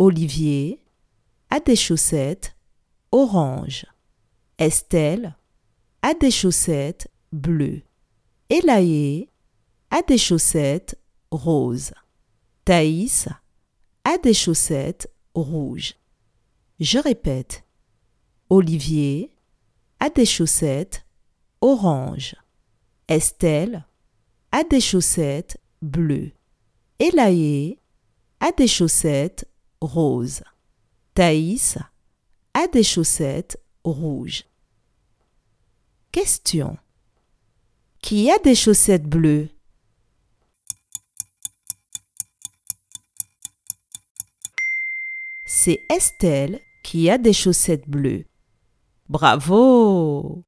Olivier a des chaussettes orange. Estelle a des chaussettes bleues. Elaé a des chaussettes roses. Thaïs a des chaussettes rouges. Je répète. Olivier a des chaussettes orange. Estelle a des chaussettes bleues. Elaé a des chaussettes roses. Thaïs a des chaussettes rouges. Question. Qui a des chaussettes bleues? C'est Estelle qui a des chaussettes bleues. Bravo